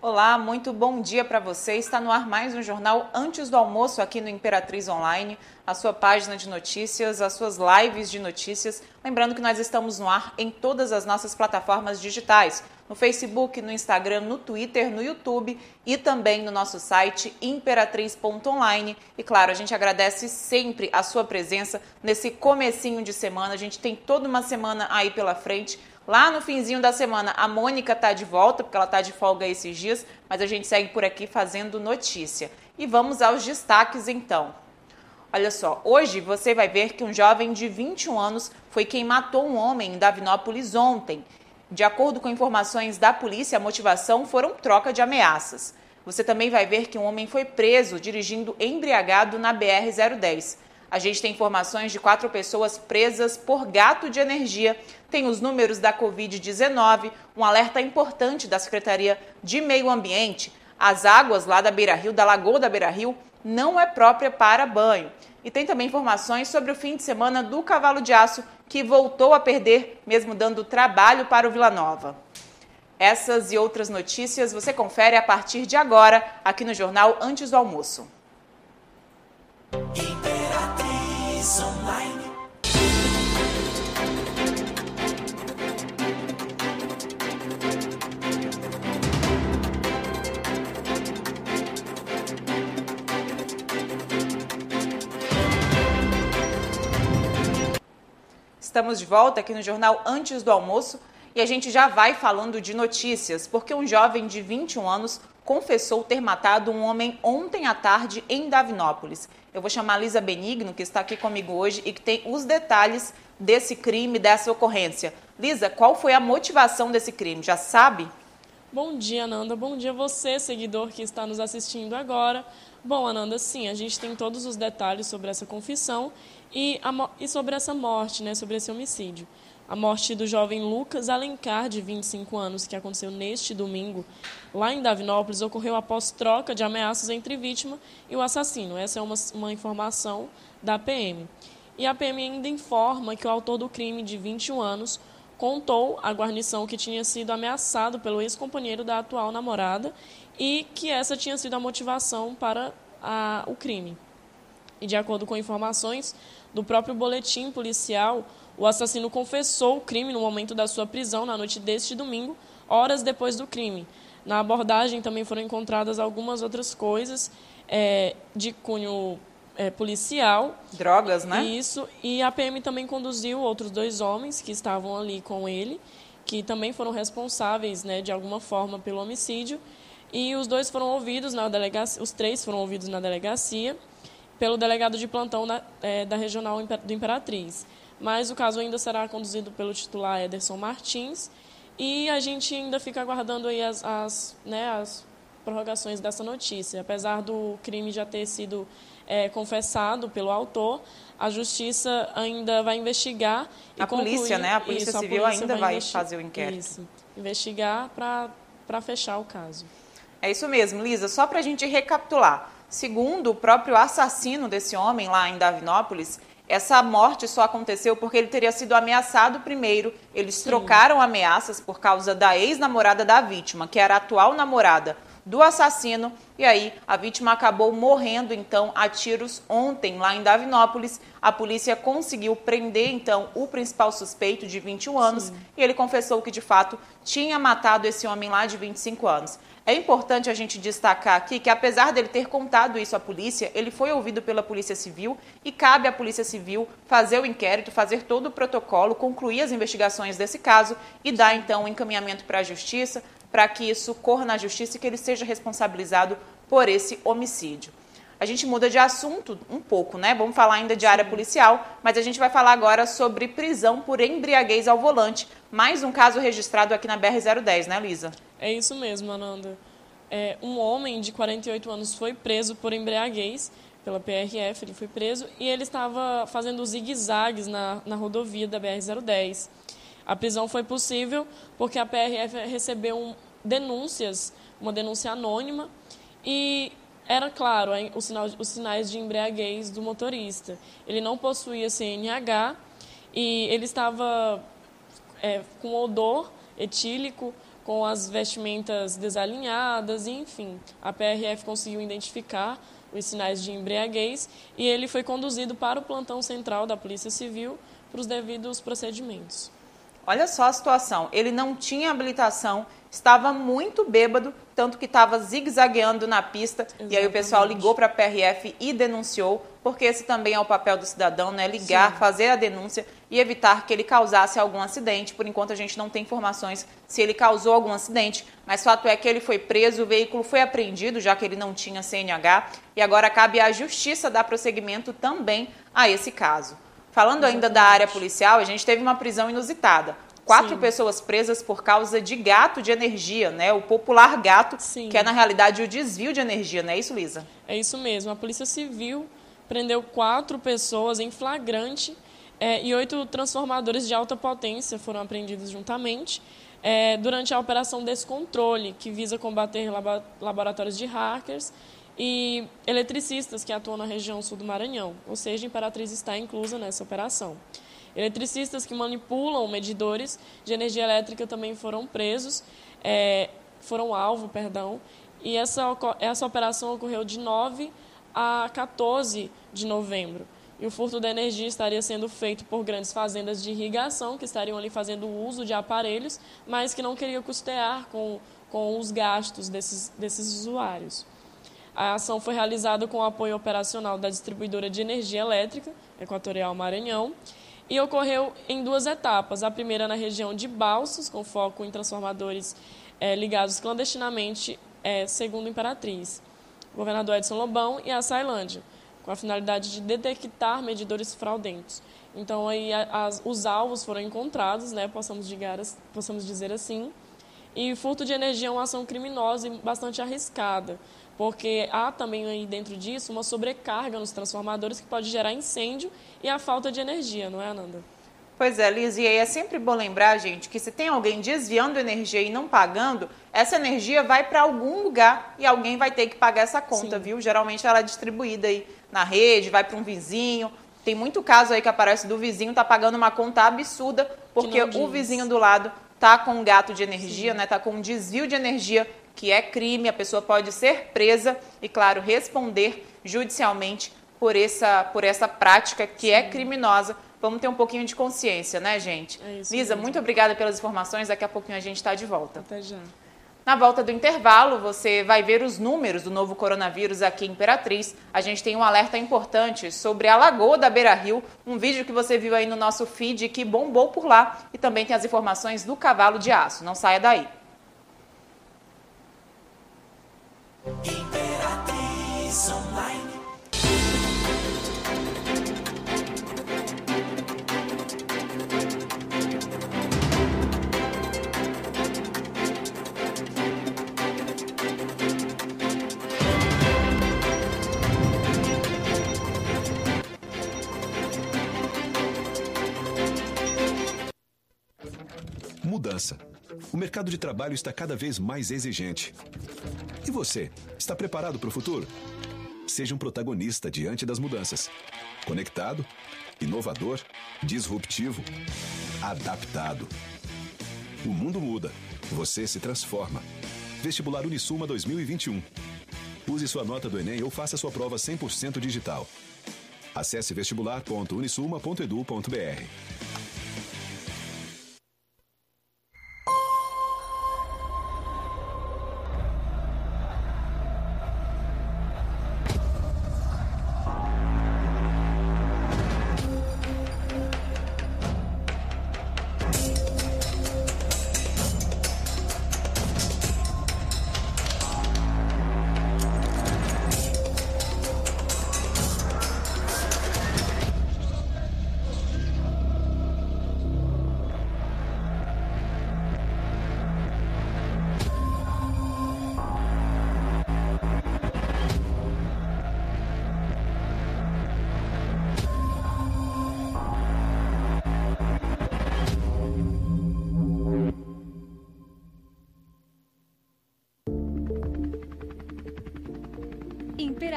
Olá, muito bom dia para você. Está no ar mais um jornal antes do almoço aqui no Imperatriz Online, a sua página de notícias, as suas lives de notícias. Lembrando que nós estamos no ar em todas as nossas plataformas digitais, no Facebook, no Instagram, no Twitter, no YouTube e também no nosso site imperatriz.online. E claro, a gente agradece sempre a sua presença nesse comecinho de semana. A gente tem toda uma semana aí pela frente Lá no finzinho da semana, a Mônica está de volta, porque ela está de folga esses dias, mas a gente segue por aqui fazendo notícia. E vamos aos destaques então. Olha só, hoje você vai ver que um jovem de 21 anos foi quem matou um homem em Davinópolis ontem. De acordo com informações da polícia, a motivação foram troca de ameaças. Você também vai ver que um homem foi preso dirigindo embriagado na BR-010. A gente tem informações de quatro pessoas presas por gato de energia. Tem os números da Covid-19, um alerta importante da Secretaria de Meio Ambiente. As águas lá da Beira Rio, da Lagoa da Beira Rio, não é própria para banho. E tem também informações sobre o fim de semana do Cavalo de Aço, que voltou a perder, mesmo dando trabalho para o Vila Nova. Essas e outras notícias você confere a partir de agora, aqui no Jornal Antes do Almoço. Estamos de volta aqui no Jornal Antes do Almoço e a gente já vai falando de notícias, porque um jovem de 21 anos confessou ter matado um homem ontem à tarde em Davinópolis. Eu vou chamar a Lisa Benigno, que está aqui comigo hoje e que tem os detalhes desse crime, dessa ocorrência. Lisa, qual foi a motivação desse crime? Já sabe? Bom dia, Ananda. Bom dia você, seguidor que está nos assistindo agora. Bom, Ananda, sim, a gente tem todos os detalhes sobre essa confissão e, a, e sobre essa morte, né, sobre esse homicídio. A morte do jovem Lucas Alencar, de 25 anos, que aconteceu neste domingo, lá em Davinópolis, ocorreu após troca de ameaças entre vítima e o assassino. Essa é uma, uma informação da PM. E a PM ainda informa que o autor do crime, de 21 anos, contou à guarnição que tinha sido ameaçado pelo ex-companheiro da atual namorada e que essa tinha sido a motivação para a, o crime. E de acordo com informações do próprio boletim policial, o assassino confessou o crime no momento da sua prisão, na noite deste domingo, horas depois do crime. Na abordagem também foram encontradas algumas outras coisas é, de cunho é, policial. Drogas, né? Isso. E a PM também conduziu outros dois homens que estavam ali com ele, que também foram responsáveis, né, de alguma forma, pelo homicídio. E os dois foram ouvidos na delegacia, os três foram ouvidos na delegacia pelo delegado de plantão da, é, da regional do Imperatriz mas o caso ainda será conduzido pelo titular Ederson Martins e a gente ainda fica aguardando aí as, as, né, as prorrogações dessa notícia. Apesar do crime já ter sido é, confessado pelo autor, a justiça ainda vai investigar. a concluir, polícia, né? A Polícia isso, Civil a polícia ainda vai, vai fazer o inquérito. Isso, investigar para fechar o caso. É isso mesmo, Lisa. Só para a gente recapitular. Segundo o próprio assassino desse homem lá em Davinópolis, essa morte só aconteceu porque ele teria sido ameaçado primeiro. Eles Sim. trocaram ameaças por causa da ex-namorada da vítima, que era a atual namorada do assassino. E aí a vítima acabou morrendo então a tiros ontem lá em Davinópolis. A polícia conseguiu prender então o principal suspeito de 21 anos Sim. e ele confessou que de fato tinha matado esse homem lá de 25 anos. É importante a gente destacar aqui que, apesar dele ter contado isso à polícia, ele foi ouvido pela Polícia Civil e cabe à Polícia Civil fazer o inquérito, fazer todo o protocolo, concluir as investigações desse caso e dar então o um encaminhamento para a Justiça para que isso corra na Justiça e que ele seja responsabilizado por esse homicídio. A gente muda de assunto um pouco, né? Vamos falar ainda de área policial, mas a gente vai falar agora sobre prisão por embriaguez ao volante. Mais um caso registrado aqui na BR-010, né, Lisa? É isso mesmo, Ananda. É, um homem de 48 anos foi preso por embriaguez pela PRF, ele foi preso e ele estava fazendo zigue-zagues na, na rodovia da BR-010. A prisão foi possível porque a PRF recebeu um, denúncias, uma denúncia anônima e era claro o sinal, os sinais de embriaguez do motorista. Ele não possuía CNH e ele estava é, com odor etílico, com as vestimentas desalinhadas, enfim. A PRF conseguiu identificar os sinais de embriaguez e ele foi conduzido para o plantão central da Polícia Civil para os devidos procedimentos. Olha só a situação. Ele não tinha habilitação, estava muito bêbado, tanto que estava zigue-zagueando na pista. Exatamente. E aí o pessoal ligou para a PRF e denunciou, porque esse também é o papel do cidadão, né? Ligar, Sim. fazer a denúncia e evitar que ele causasse algum acidente. Por enquanto a gente não tem informações se ele causou algum acidente, mas fato é que ele foi preso, o veículo foi apreendido, já que ele não tinha CNH, e agora cabe à justiça dar prosseguimento também a esse caso. Falando Exatamente. ainda da área policial, a gente teve uma prisão inusitada. Quatro Sim. pessoas presas por causa de gato de energia, né? O popular gato, Sim. que é na realidade o desvio de energia, não é isso, Lisa? É isso mesmo. A Polícia Civil prendeu quatro pessoas em flagrante é, e oito transformadores de alta potência foram apreendidos juntamente é, durante a Operação Descontrole, que visa combater laboratórios de hackers e eletricistas que atuam na região sul do Maranhão, ou seja, a Imperatriz está inclusa nessa operação. Eletricistas que manipulam medidores de energia elétrica também foram presos, é, foram alvo, perdão, e essa, essa operação ocorreu de 9 a 14 de novembro. E o furto da energia estaria sendo feito por grandes fazendas de irrigação, que estariam ali fazendo uso de aparelhos, mas que não queriam custear com, com os gastos desses, desses usuários. A ação foi realizada com o apoio operacional da distribuidora de energia elétrica, Equatorial Maranhão, e ocorreu em duas etapas. A primeira na região de Balsas, com foco em transformadores é, ligados clandestinamente, é, segundo Imperatriz, governador Edson Lobão e a Sailândia, com a finalidade de detectar medidores fraudentos. Então, aí, as, os alvos foram encontrados, né, possamos, digar, possamos dizer assim, e furto de energia é uma ação criminosa e bastante arriscada, porque há também aí dentro disso uma sobrecarga nos transformadores que pode gerar incêndio e a falta de energia, não é, Ananda? Pois é, Liz, e aí é sempre bom lembrar, gente, que se tem alguém desviando energia e não pagando, essa energia vai para algum lugar e alguém vai ter que pagar essa conta, Sim. viu? Geralmente ela é distribuída aí na rede, vai para um vizinho. Tem muito caso aí que aparece do vizinho tá pagando uma conta absurda porque o vizinho do lado tá com um gato de energia, Sim. né? Tá com um desvio de energia que é crime, a pessoa pode ser presa e, claro, responder judicialmente por essa, por essa prática que é Sim. é criminosa. Vamos ter um pouquinho de consciência, né, gente? É Lisa, mesmo. muito obrigada pelas informações. Daqui a pouquinho a gente está de volta. Até já. Na volta do intervalo, você vai ver os números do novo coronavírus aqui em Imperatriz. A gente tem um alerta importante sobre a Lagoa da Beira Rio, um vídeo que você viu aí no nosso feed que bombou por lá. E também tem as informações do cavalo de aço. Não saia daí. Mudança. O mercado de trabalho está cada vez mais exigente. E você, está preparado para o futuro? Seja um protagonista diante das mudanças. Conectado, inovador, disruptivo, adaptado. O mundo muda, você se transforma. Vestibular Unisuma 2021. Use sua nota do Enem ou faça sua prova 100% digital. Acesse vestibular.unisuma.edu.br.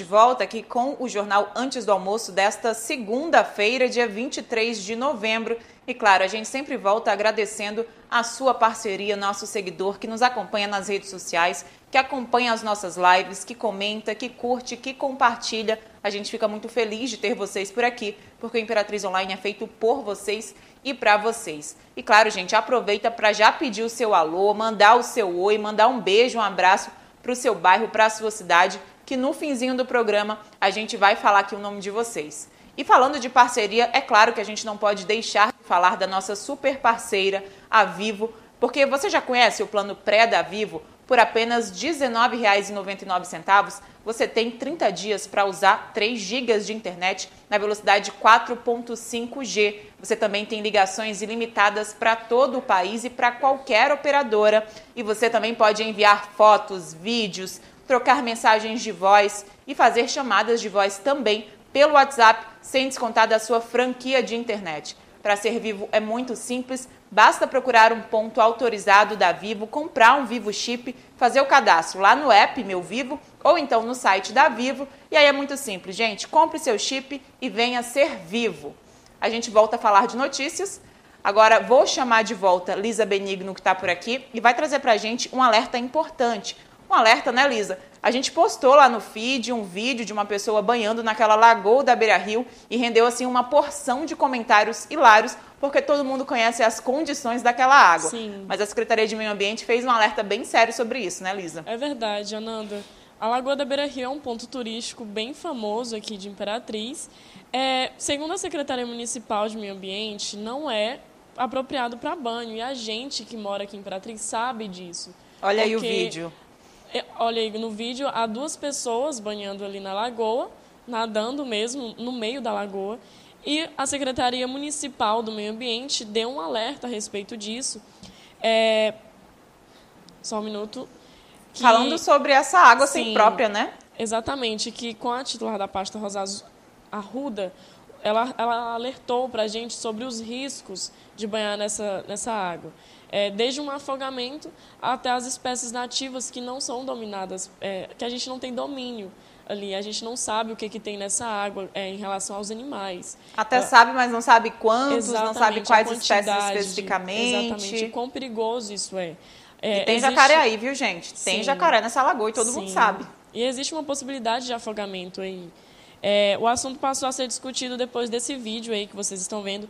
de volta aqui com o Jornal Antes do Almoço desta segunda-feira, dia 23 de novembro. E claro, a gente sempre volta agradecendo a sua parceria, nosso seguidor que nos acompanha nas redes sociais, que acompanha as nossas lives, que comenta, que curte, que compartilha. A gente fica muito feliz de ter vocês por aqui, porque o Imperatriz Online é feito por vocês e para vocês. E claro, gente, aproveita para já pedir o seu alô, mandar o seu oi, mandar um beijo, um abraço para o seu bairro, para a sua cidade que no finzinho do programa a gente vai falar aqui o nome de vocês. E falando de parceria, é claro que a gente não pode deixar de falar da nossa super parceira, a Vivo, porque você já conhece o plano pré da Vivo? Por apenas R$ 19,99, você tem 30 dias para usar 3 GB de internet na velocidade 4.5G. Você também tem ligações ilimitadas para todo o país e para qualquer operadora. E você também pode enviar fotos, vídeos, trocar mensagens de voz e fazer chamadas de voz também pelo WhatsApp, sem descontar da sua franquia de internet. Para ser vivo é muito simples, basta procurar um ponto autorizado da Vivo, comprar um Vivo Chip, fazer o cadastro lá no app Meu Vivo ou então no site da Vivo. E aí é muito simples, gente. Compre seu chip e venha ser vivo. A gente volta a falar de notícias. Agora vou chamar de volta Lisa Benigno, que está por aqui, e vai trazer para a gente um alerta importante um alerta, né, Lisa? A gente postou lá no feed um vídeo de uma pessoa banhando naquela lagoa da Beira Rio e rendeu assim uma porção de comentários hilários, porque todo mundo conhece as condições daquela água. Sim. Mas a Secretaria de Meio Ambiente fez um alerta bem sério sobre isso, né, Lisa? É verdade, Ananda. A Lagoa da Beira Rio é um ponto turístico bem famoso aqui de Imperatriz. É, segundo a Secretaria Municipal de Meio Ambiente, não é apropriado para banho. E a gente que mora aqui em Imperatriz sabe disso. Olha aí o vídeo. É, olha aí no vídeo, há duas pessoas banhando ali na lagoa, nadando mesmo no meio da lagoa. E a Secretaria Municipal do Meio Ambiente deu um alerta a respeito disso. É... Só um minuto. Que... Falando sobre essa água Sim, sem própria, né? Exatamente, que com a titular da pasta Rosa Arruda, ela, ela alertou para a gente sobre os riscos de banhar nessa, nessa água é, desde um afogamento até as espécies nativas que não são dominadas, é, que a gente não tem domínio ali, a gente não sabe o que, que tem nessa água é, em relação aos animais. Até é, sabe, mas não sabe quantos, não sabe quais espécies especificamente. Exatamente, quão perigoso isso é. é e tem existe... jacaré aí, viu, gente? Tem Sim. jacaré nessa lagoa e todo Sim. mundo sabe. E existe uma possibilidade de afogamento aí. É, o assunto passou a ser discutido depois desse vídeo aí que vocês estão vendo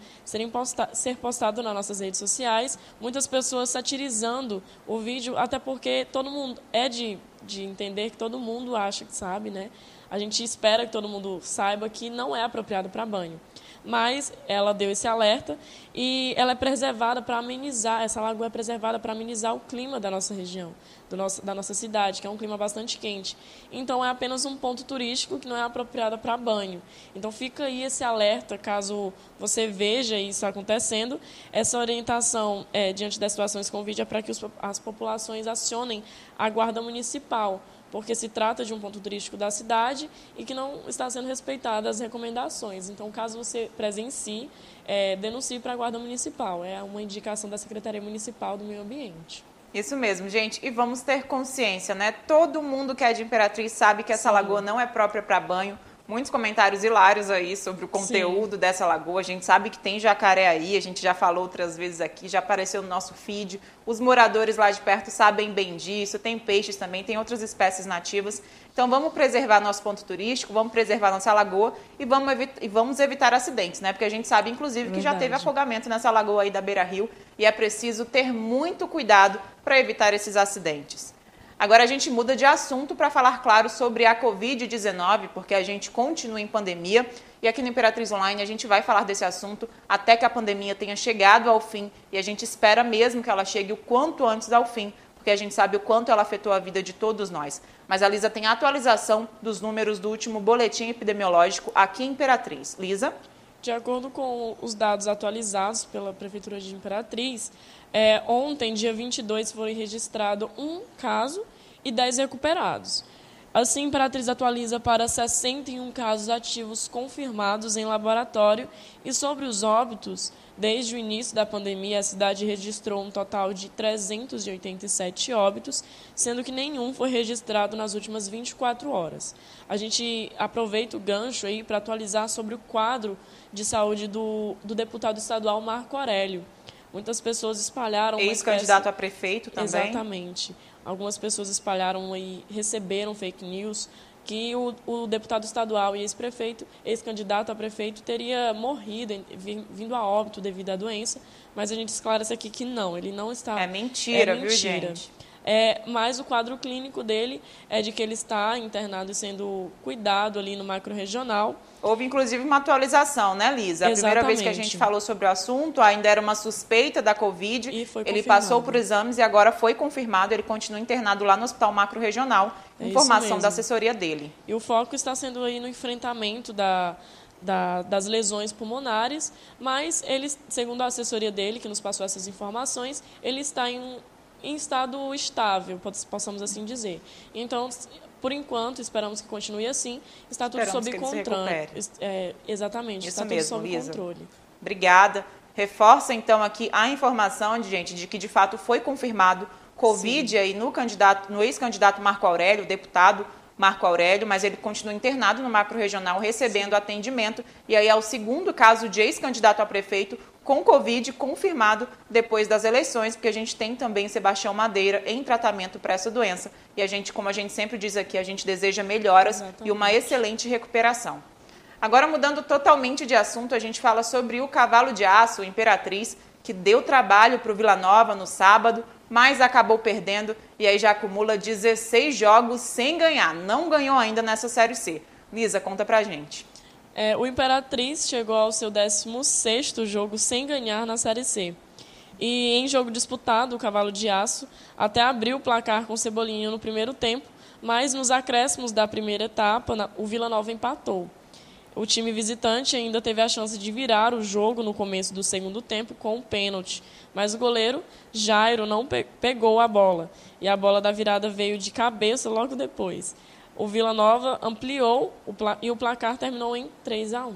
posta ser postado nas nossas redes sociais. Muitas pessoas satirizando o vídeo, até porque todo mundo é de, de entender que todo mundo acha que sabe, né? A gente espera que todo mundo saiba que não é apropriado para banho mas ela deu esse alerta e ela é preservada para amenizar, essa lagoa é preservada para amenizar o clima da nossa região, nosso, da nossa cidade, que é um clima bastante quente. Então, é apenas um ponto turístico que não é apropriado para banho. Então, fica aí esse alerta, caso você veja isso acontecendo. Essa orientação, é, diante das situações com vídeo, é para que os, as populações acionem a guarda municipal, porque se trata de um ponto turístico da cidade e que não está sendo respeitadas as recomendações. Então, caso você presencie, é, denuncie para a Guarda Municipal. É uma indicação da Secretaria Municipal do Meio Ambiente. Isso mesmo, gente. E vamos ter consciência, né? Todo mundo que é de Imperatriz sabe que essa Sim. lagoa não é própria para banho muitos comentários hilários aí sobre o conteúdo Sim. dessa lagoa. A gente sabe que tem jacaré aí, a gente já falou outras vezes aqui, já apareceu no nosso feed. Os moradores lá de perto sabem bem disso. Tem peixes também, tem outras espécies nativas. Então vamos preservar nosso ponto turístico, vamos preservar nossa lagoa e vamos, e vamos evitar acidentes, né? Porque a gente sabe, inclusive, que já teve afogamento nessa lagoa aí da Beira Rio e é preciso ter muito cuidado para evitar esses acidentes. Agora a gente muda de assunto para falar, claro, sobre a Covid-19, porque a gente continua em pandemia. E aqui no Imperatriz Online a gente vai falar desse assunto até que a pandemia tenha chegado ao fim. E a gente espera mesmo que ela chegue o quanto antes ao fim, porque a gente sabe o quanto ela afetou a vida de todos nós. Mas a Lisa tem a atualização dos números do último boletim epidemiológico aqui em Imperatriz. Lisa? De acordo com os dados atualizados pela Prefeitura de Imperatriz, é, ontem, dia 22, foi registrado um caso e 10 recuperados. Assim, Imperatriz atualiza para 61 casos ativos confirmados em laboratório e sobre os óbitos, desde o início da pandemia, a cidade registrou um total de 387 óbitos, sendo que nenhum foi registrado nas últimas 24 horas. A gente aproveita o gancho aí para atualizar sobre o quadro de saúde do, do deputado estadual Marco Aurélio. Muitas pessoas espalharam. Ex-candidato espécie... a prefeito também. Exatamente. Algumas pessoas espalharam e receberam fake news que o, o deputado estadual e ex-prefeito, ex-candidato a prefeito, teria morrido, vindo a óbito devido à doença, mas a gente esclarece aqui que não, ele não está. É mentira, é mentira. viu, gente? É, mas o quadro clínico dele é de que ele está internado e sendo cuidado ali no macro-regional. Houve, inclusive, uma atualização, né, Lisa? A Exatamente. primeira vez que a gente falou sobre o assunto, ainda era uma suspeita da Covid. ele confirmado. passou por exames e agora foi confirmado. Ele continua internado lá no Hospital Macro-Regional. É Informação da assessoria dele. E o foco está sendo aí no enfrentamento da, da, das lesões pulmonares, mas ele, segundo a assessoria dele, que nos passou essas informações, ele está em em estado estável, possamos assim dizer. Então, por enquanto, esperamos que continue assim. Está tudo esperamos sob controle. É, exatamente, Isso está mesmo, tudo sob Lisa. controle. Obrigada. Reforça então aqui a informação de gente de que de fato foi confirmado Covid Sim. aí no candidato, no ex-candidato Marco Aurélio, deputado Marco Aurélio, mas ele continua internado no macro regional recebendo Sim. atendimento. E aí é o segundo caso de ex-candidato a prefeito com Covid confirmado depois das eleições, porque a gente tem também Sebastião Madeira em tratamento para essa doença. E a gente, como a gente sempre diz aqui, a gente deseja melhoras Exatamente. e uma excelente recuperação. Agora, mudando totalmente de assunto, a gente fala sobre o cavalo de aço, o Imperatriz, que deu trabalho para o Vila Nova no sábado, mas acabou perdendo e aí já acumula 16 jogos sem ganhar. Não ganhou ainda nessa Série C. Lisa, conta pra gente. É, o Imperatriz chegou ao seu 16º jogo sem ganhar na Série C. E em jogo disputado, o Cavalo de Aço até abriu o placar com Cebolinha no primeiro tempo, mas nos acréscimos da primeira etapa, o Vila Nova empatou. O time visitante ainda teve a chance de virar o jogo no começo do segundo tempo com um pênalti, mas o goleiro Jairo não pe pegou a bola e a bola da virada veio de cabeça logo depois. O Vila Nova ampliou o e o placar terminou em 3 a 1.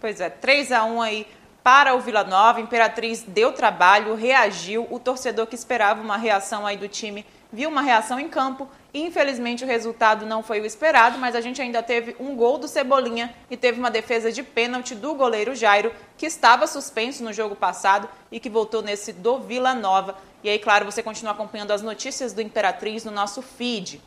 Pois é, 3 a 1 aí para o Vila Nova. Imperatriz deu trabalho, reagiu. O torcedor que esperava uma reação aí do time viu uma reação em campo. Infelizmente o resultado não foi o esperado, mas a gente ainda teve um gol do Cebolinha e teve uma defesa de pênalti do goleiro Jairo, que estava suspenso no jogo passado e que voltou nesse do Vila Nova. E aí, claro, você continua acompanhando as notícias do Imperatriz no nosso feed.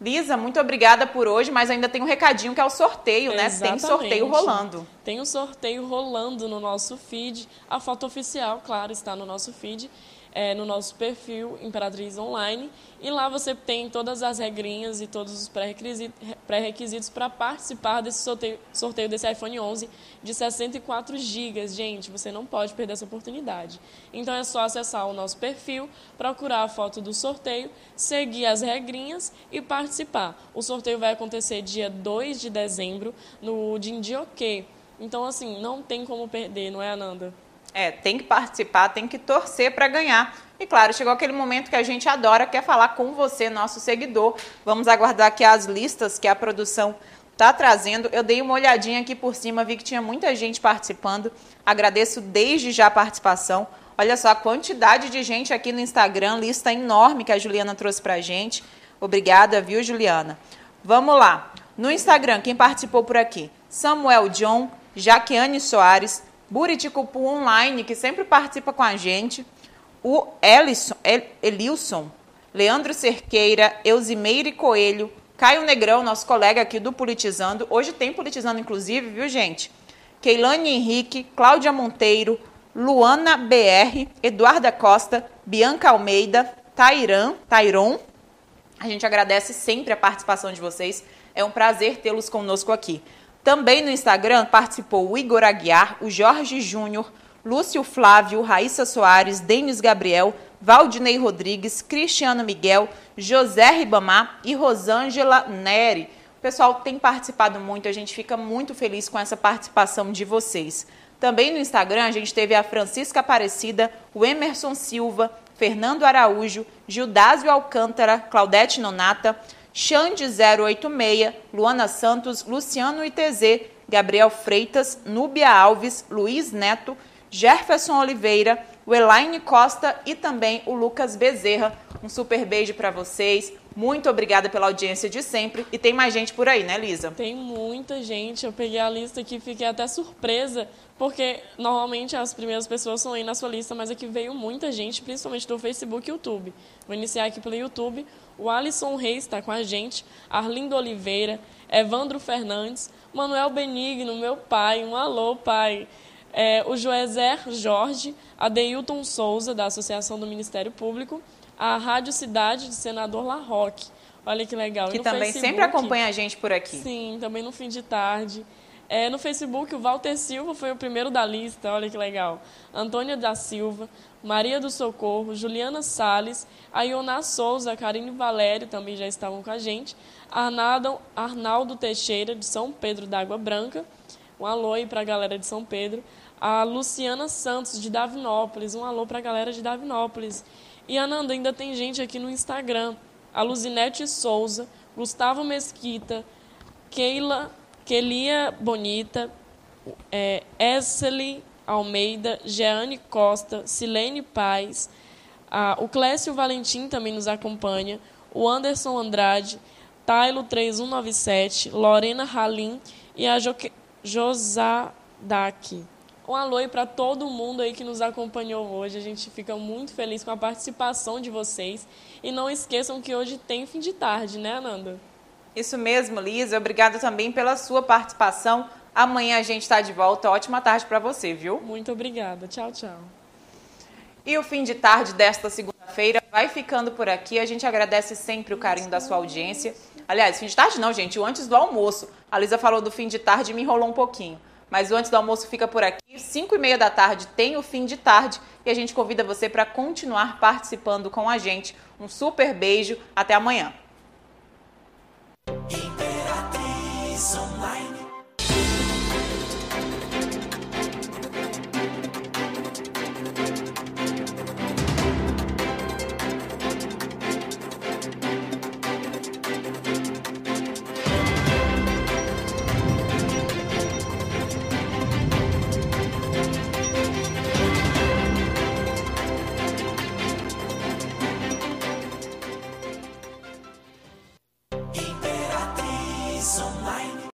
Lisa, muito obrigada por hoje, mas ainda tem um recadinho que é o sorteio, né? Exatamente. Tem sorteio rolando. Tem um sorteio rolando no nosso feed. A foto oficial, claro, está no nosso feed é, no nosso perfil Imperatriz Online. E lá você tem todas as regrinhas e todos os pré-requisitos para participar desse sorteio, sorteio desse iPhone 11 de 64 GB. Gente, você não pode perder essa oportunidade. Então é só acessar o nosso perfil, procurar a foto do sorteio, seguir as regrinhas e participar. O sorteio vai acontecer dia 2 de dezembro no Dindioque. Então, assim, não tem como perder, não é, Ananda? É, tem que participar, tem que torcer para ganhar. E claro, chegou aquele momento que a gente adora, quer falar com você, nosso seguidor. Vamos aguardar aqui as listas que a produção está trazendo. Eu dei uma olhadinha aqui por cima, vi que tinha muita gente participando. Agradeço desde já a participação. Olha só a quantidade de gente aqui no Instagram, lista enorme que a Juliana trouxe para gente. Obrigada, viu, Juliana? Vamos lá. No Instagram, quem participou por aqui? Samuel John, Jaquiane Soares, Buriticupu Online, que sempre participa com a gente, o Elison, El, Elilson, Leandro Cerqueira, Eusimeire Coelho, Caio Negrão, nosso colega aqui do Politizando. Hoje tem Politizando, inclusive, viu, gente? Keilane Henrique, Cláudia Monteiro, Luana BR, Eduarda Costa, Bianca Almeida, Tairan, Tairon. A gente agradece sempre a participação de vocês. É um prazer tê-los conosco aqui. Também no Instagram participou o Igor Aguiar, o Jorge Júnior, Lúcio Flávio, Raíssa Soares, Denis Gabriel, Valdinei Rodrigues, Cristiano Miguel, José Ribamar e Rosângela Neri. O pessoal tem participado muito, a gente fica muito feliz com essa participação de vocês. Também no Instagram a gente teve a Francisca Aparecida, o Emerson Silva, Fernando Araújo, Gildásio Alcântara, Claudete Nonata, Xande 086, Luana Santos, Luciano ITZ, Gabriel Freitas, Núbia Alves, Luiz Neto, Jefferson Oliveira, o Elaine Costa e também o Lucas Bezerra. Um super beijo para vocês. Muito obrigada pela audiência de sempre. E tem mais gente por aí, né, Lisa? Tem muita gente. Eu peguei a lista aqui e fiquei até surpresa, porque normalmente as primeiras pessoas são aí na sua lista, mas aqui veio muita gente, principalmente do Facebook e YouTube. Vou iniciar aqui pelo YouTube. O Alisson Reis está com a gente, Arlindo Oliveira, Evandro Fernandes, Manuel Benigno, meu pai, um alô, pai. É, o Joezer Jorge, Adeilton Souza, da Associação do Ministério Público, a Rádio Cidade de Senador Larroque. Olha que legal. Que também Facebook, sempre acompanha a gente por aqui. Sim, também no fim de tarde. É, no Facebook, o Walter Silva foi o primeiro da lista, olha que legal. Antônia da Silva, Maria do Socorro, Juliana Sales, a Iona Souza, Karine Valério também já estavam com a gente. Arnaldo, Arnaldo Teixeira, de São Pedro da Água Branca. Um alô aí para a galera de São Pedro. A Luciana Santos, de Davinópolis. Um alô para a galera de Davinópolis. E, Ananda, ainda tem gente aqui no Instagram. A Luzinete Souza, Gustavo Mesquita, Keila Kelia Bonita, é, Almeida, Jeane Costa, Silene Paz, a, o Clécio Valentim também nos acompanha, o Anderson Andrade, Tailo 3197, Lorena Halim e a jo Josadaki. Um alô para todo mundo aí que nos acompanhou hoje. A gente fica muito feliz com a participação de vocês. E não esqueçam que hoje tem fim de tarde, né, Ananda? Isso mesmo, Lisa. Obrigada também pela sua participação. Amanhã a gente está de volta. Ótima tarde para você, viu? Muito obrigada. Tchau, tchau. E o fim de tarde desta segunda-feira vai ficando por aqui. A gente agradece sempre o carinho da sua audiência. Aliás, fim de tarde não, gente, o antes do almoço. A Lisa falou do fim de tarde e me enrolou um pouquinho. Mas o antes do almoço fica por aqui. 5 e meia da tarde tem o fim de tarde e a gente convida você para continuar participando com a gente. Um super beijo. Até amanhã.